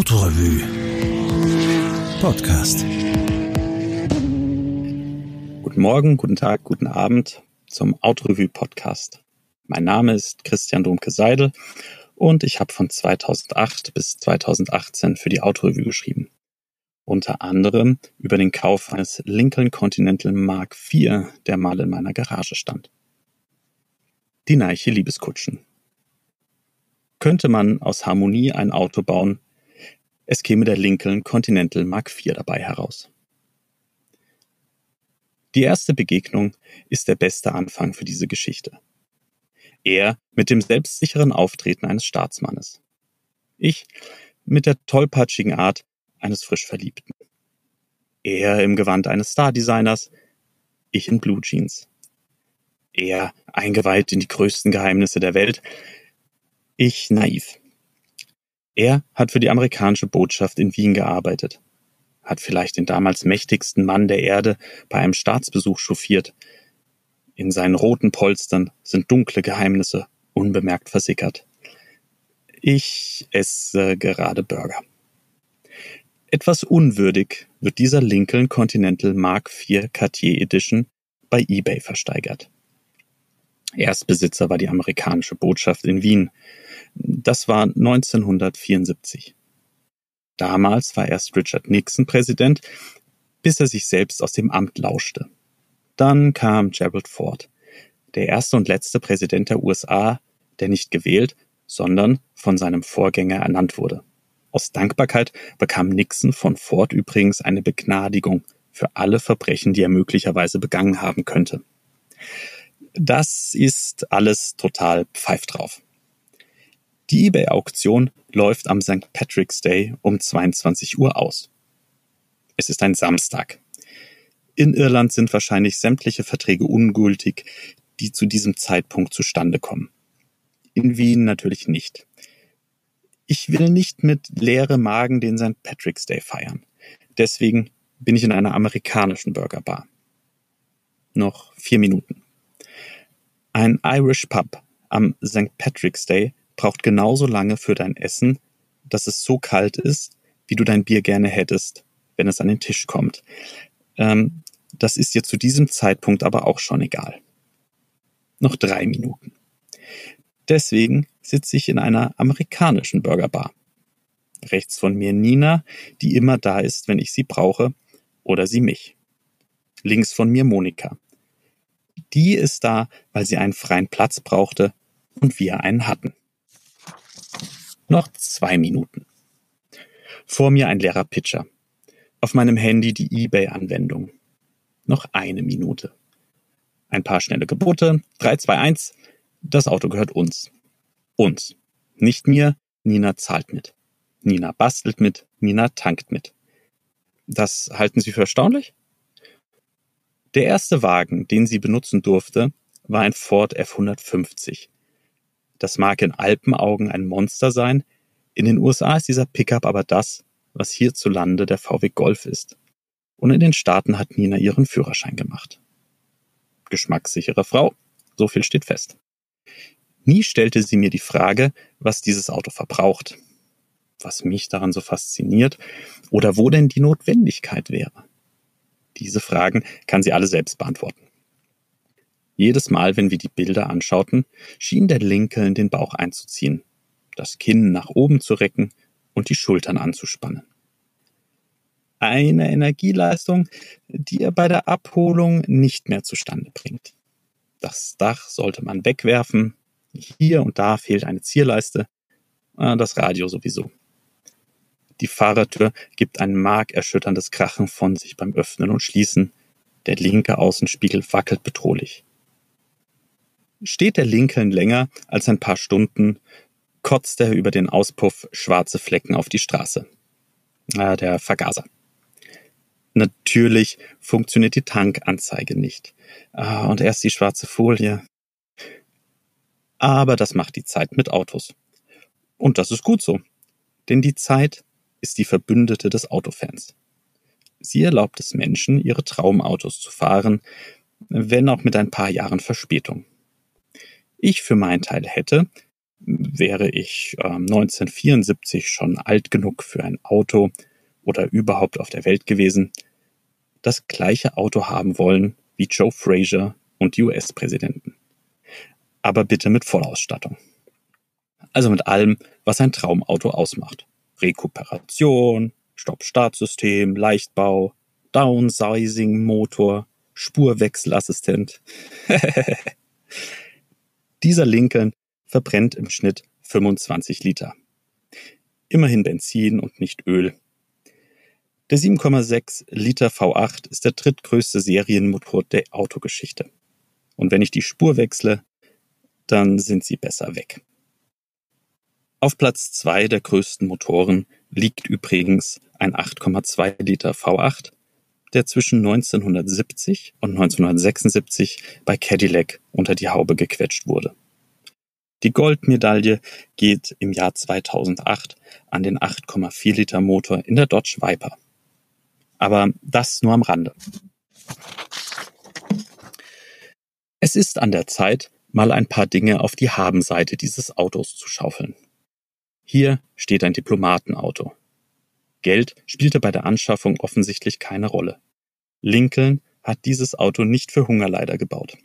Autorevue Podcast. Guten Morgen, guten Tag, guten Abend zum Autorevue Podcast. Mein Name ist Christian Domke Seidel und ich habe von 2008 bis 2018 für die Autorevue geschrieben. Unter anderem über den Kauf eines Lincoln Continental Mark IV, der mal in meiner Garage stand. Die Neiche Liebeskutschen. Könnte man aus Harmonie ein Auto bauen, es käme der Lincoln Continental Mark IV dabei heraus. Die erste Begegnung ist der beste Anfang für diese Geschichte. Er mit dem selbstsicheren Auftreten eines Staatsmannes. Ich mit der tollpatschigen Art eines frisch Verliebten. Er im Gewand eines Star-Designers, ich in Blue Jeans. Er eingeweiht in die größten Geheimnisse der Welt, ich naiv. Er hat für die amerikanische Botschaft in Wien gearbeitet, hat vielleicht den damals mächtigsten Mann der Erde bei einem Staatsbesuch chauffiert. In seinen roten Polstern sind dunkle Geheimnisse unbemerkt versickert. Ich esse gerade Burger. Etwas unwürdig wird dieser Lincoln Continental Mark IV Cartier Edition bei eBay versteigert. Erstbesitzer war die amerikanische Botschaft in Wien. Das war 1974. Damals war erst Richard Nixon Präsident, bis er sich selbst aus dem Amt lauschte. Dann kam Gerald Ford, der erste und letzte Präsident der USA, der nicht gewählt, sondern von seinem Vorgänger ernannt wurde. Aus Dankbarkeit bekam Nixon von Ford übrigens eine Begnadigung für alle Verbrechen, die er möglicherweise begangen haben könnte. Das ist alles total pfeif drauf. Die eBay-Auktion läuft am St. Patrick's Day um 22 Uhr aus. Es ist ein Samstag. In Irland sind wahrscheinlich sämtliche Verträge ungültig, die zu diesem Zeitpunkt zustande kommen. In Wien natürlich nicht. Ich will nicht mit leere Magen den St. Patrick's Day feiern. Deswegen bin ich in einer amerikanischen Burgerbar. Noch vier Minuten. Ein Irish Pub am St. Patrick's Day braucht genauso lange für dein Essen, dass es so kalt ist, wie du dein Bier gerne hättest, wenn es an den Tisch kommt. Ähm, das ist dir zu diesem Zeitpunkt aber auch schon egal. Noch drei Minuten. Deswegen sitze ich in einer amerikanischen Burgerbar. Rechts von mir Nina, die immer da ist, wenn ich sie brauche, oder sie mich. Links von mir Monika. Die ist da, weil sie einen freien Platz brauchte und wir einen hatten. Noch zwei Minuten. Vor mir ein leerer Pitcher. Auf meinem Handy die eBay-Anwendung. Noch eine Minute. Ein paar schnelle Gebote. 3, 2, 1. Das Auto gehört uns. Uns. Nicht mir. Nina zahlt mit. Nina bastelt mit. Nina tankt mit. Das halten Sie für erstaunlich? Der erste Wagen, den sie benutzen durfte, war ein Ford F150. Das mag in Alpenaugen ein Monster sein, in den USA ist dieser Pickup aber das, was hierzulande der VW Golf ist. Und in den Staaten hat Nina ihren Führerschein gemacht. Geschmackssichere Frau, so viel steht fest. Nie stellte sie mir die Frage, was dieses Auto verbraucht, was mich daran so fasziniert oder wo denn die Notwendigkeit wäre. Diese Fragen kann sie alle selbst beantworten. Jedes Mal, wenn wir die Bilder anschauten, schien der Lincoln den Bauch einzuziehen, das Kinn nach oben zu recken und die Schultern anzuspannen. Eine Energieleistung, die er bei der Abholung nicht mehr zustande bringt. Das Dach sollte man wegwerfen, hier und da fehlt eine Zierleiste, ah, das Radio sowieso. Die Fahrertür gibt ein markerschütterndes Krachen von sich beim Öffnen und Schließen. Der linke Außenspiegel wackelt bedrohlich. Steht der Lincoln länger als ein paar Stunden, kotzt er über den Auspuff schwarze Flecken auf die Straße. Ah, der Vergaser. Natürlich funktioniert die Tankanzeige nicht. Ah, und erst die schwarze Folie. Aber das macht die Zeit mit Autos. Und das ist gut so. Denn die Zeit ist die Verbündete des Autofans. Sie erlaubt es Menschen, ihre Traumautos zu fahren, wenn auch mit ein paar Jahren Verspätung. Ich für meinen Teil hätte, wäre ich äh, 1974 schon alt genug für ein Auto oder überhaupt auf der Welt gewesen, das gleiche Auto haben wollen wie Joe Frazier und die US-Präsidenten. Aber bitte mit Vollausstattung. Also mit allem, was ein Traumauto ausmacht. Rekuperation, Stopp-Start-System, Leichtbau, Downsizing, Motor, Spurwechselassistent. Dieser Lincoln verbrennt im Schnitt 25 Liter. Immerhin Benzin und nicht Öl. Der 7,6 Liter V8 ist der drittgrößte Serienmotor der Autogeschichte. Und wenn ich die Spur wechsle, dann sind sie besser weg. Auf Platz zwei der größten Motoren liegt übrigens ein 8,2 Liter V8, der zwischen 1970 und 1976 bei Cadillac unter die Haube gequetscht wurde. Die Goldmedaille geht im Jahr 2008 an den 8,4 Liter Motor in der Dodge Viper. Aber das nur am Rande. Es ist an der Zeit, mal ein paar Dinge auf die Habenseite dieses Autos zu schaufeln. Hier steht ein Diplomatenauto. Geld spielte bei der Anschaffung offensichtlich keine Rolle. Lincoln hat dieses Auto nicht für Hungerleider gebaut.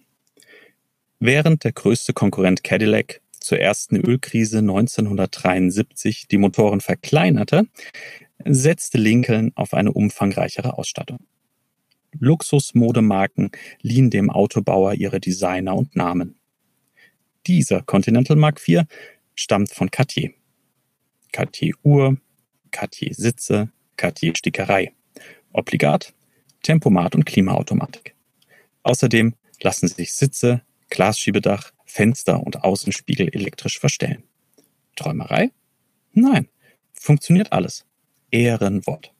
Während der größte Konkurrent Cadillac zur ersten Ölkrise 1973 die Motoren verkleinerte, setzte Lincoln auf eine umfangreichere Ausstattung. Luxusmodemarken liehen dem Autobauer ihre Designer und Namen. Dieser Continental Mark IV stammt von Cartier. Cartier Uhr, Cartier Sitze, Cartier Stickerei. Obligat, Tempomat und Klimaautomatik. Außerdem lassen sich Sitze, Glasschiebedach, Fenster und Außenspiegel elektrisch verstellen. Träumerei? Nein, funktioniert alles. Ehrenwort.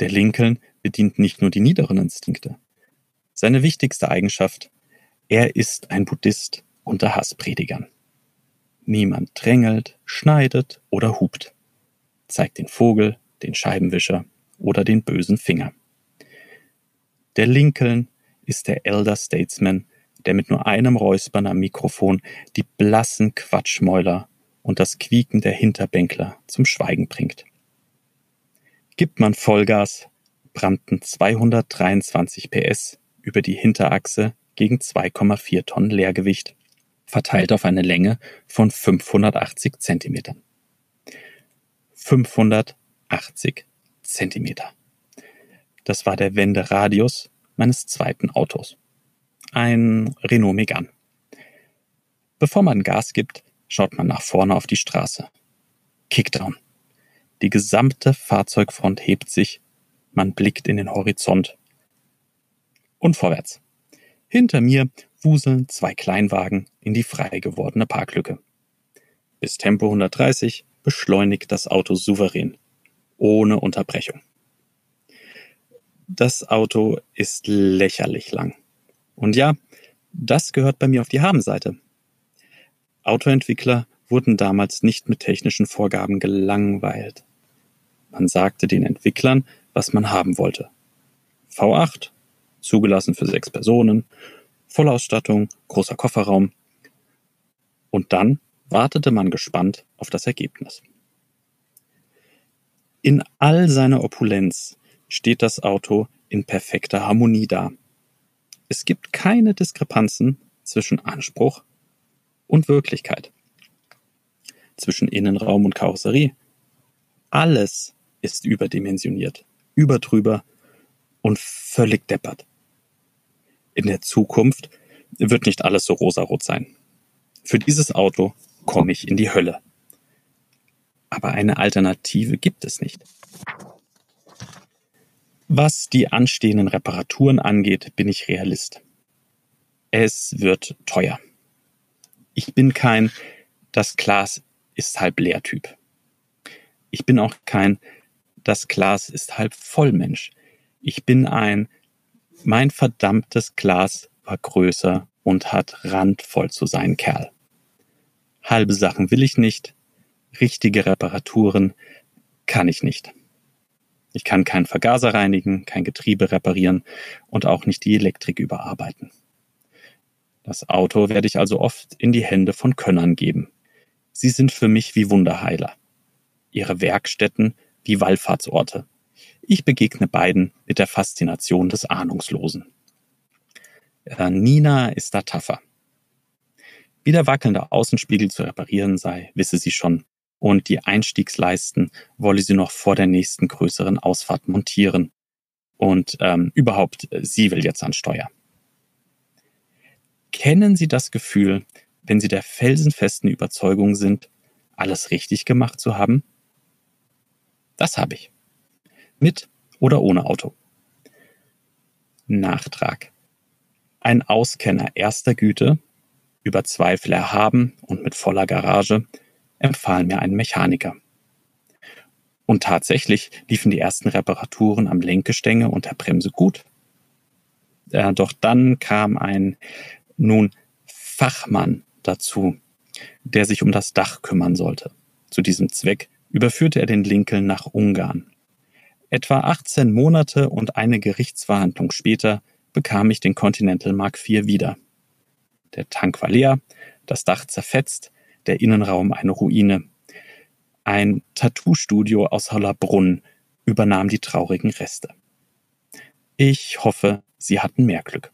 Der Lincoln bedient nicht nur die niederen Instinkte. Seine wichtigste Eigenschaft, er ist ein Buddhist unter Hasspredigern. Niemand drängelt, schneidet oder hupt. Zeigt den Vogel, den Scheibenwischer oder den bösen Finger. Der Lincoln ist der Elder Statesman, der mit nur einem Räuspern am Mikrofon die blassen Quatschmäuler und das Quieken der Hinterbänkler zum Schweigen bringt. Gibt man Vollgas, brannten 223 PS über die Hinterachse gegen 2,4 Tonnen Leergewicht verteilt auf eine Länge von 580 Zentimetern. 580 Zentimeter. Das war der Wenderadius meines zweiten Autos. Ein Renault Megane. Bevor man Gas gibt, schaut man nach vorne auf die Straße. Kickdown. Die gesamte Fahrzeugfront hebt sich, man blickt in den Horizont. Und vorwärts. Hinter mir wuseln zwei Kleinwagen in die frei gewordene Parklücke. Bis Tempo 130 beschleunigt das Auto souverän, ohne Unterbrechung. Das Auto ist lächerlich lang. Und ja, das gehört bei mir auf die Habenseite. Autoentwickler wurden damals nicht mit technischen Vorgaben gelangweilt. Man sagte den Entwicklern, was man haben wollte. V8, zugelassen für sechs Personen, Vollausstattung, großer Kofferraum. Und dann wartete man gespannt auf das Ergebnis. In all seiner Opulenz steht das Auto in perfekter Harmonie da. Es gibt keine Diskrepanzen zwischen Anspruch und Wirklichkeit, zwischen Innenraum und Karosserie. Alles ist überdimensioniert, überdrüber und völlig deppert in der Zukunft wird nicht alles so rosarot sein. Für dieses Auto komme ich in die Hölle. Aber eine Alternative gibt es nicht. Was die anstehenden Reparaturen angeht, bin ich Realist. Es wird teuer. Ich bin kein das Glas ist halb leer Typ. Ich bin auch kein das Glas ist halb voll Mensch. Ich bin ein mein verdammtes Glas war größer und hat randvoll zu sein, Kerl. Halbe Sachen will ich nicht, richtige Reparaturen kann ich nicht. Ich kann keinen Vergaser reinigen, kein Getriebe reparieren und auch nicht die Elektrik überarbeiten. Das Auto werde ich also oft in die Hände von Könnern geben. Sie sind für mich wie Wunderheiler. Ihre Werkstätten wie Wallfahrtsorte. Ich begegne beiden mit der Faszination des Ahnungslosen. Äh, Nina ist da tougher. Wie der wackelnde Außenspiegel zu reparieren sei, wisse sie schon, und die Einstiegsleisten wolle sie noch vor der nächsten größeren Ausfahrt montieren. Und ähm, überhaupt, äh, sie will jetzt an Steuer. Kennen Sie das Gefühl, wenn Sie der felsenfesten Überzeugung sind, alles richtig gemacht zu haben? Das habe ich. Mit oder ohne Auto. Nachtrag. Ein Auskenner erster Güte, über Zweifel erhaben und mit voller Garage, empfahl mir einen Mechaniker. Und tatsächlich liefen die ersten Reparaturen am Lenkgestänge und der Bremse gut. Äh, doch dann kam ein nun Fachmann dazu, der sich um das Dach kümmern sollte. Zu diesem Zweck überführte er den Lincoln nach Ungarn. Etwa 18 Monate und eine Gerichtsverhandlung später bekam ich den Continental Mark IV wieder. Der Tank war leer, das Dach zerfetzt, der Innenraum eine Ruine. Ein Tattoo-Studio aus Hollerbrunn übernahm die traurigen Reste. Ich hoffe, Sie hatten mehr Glück.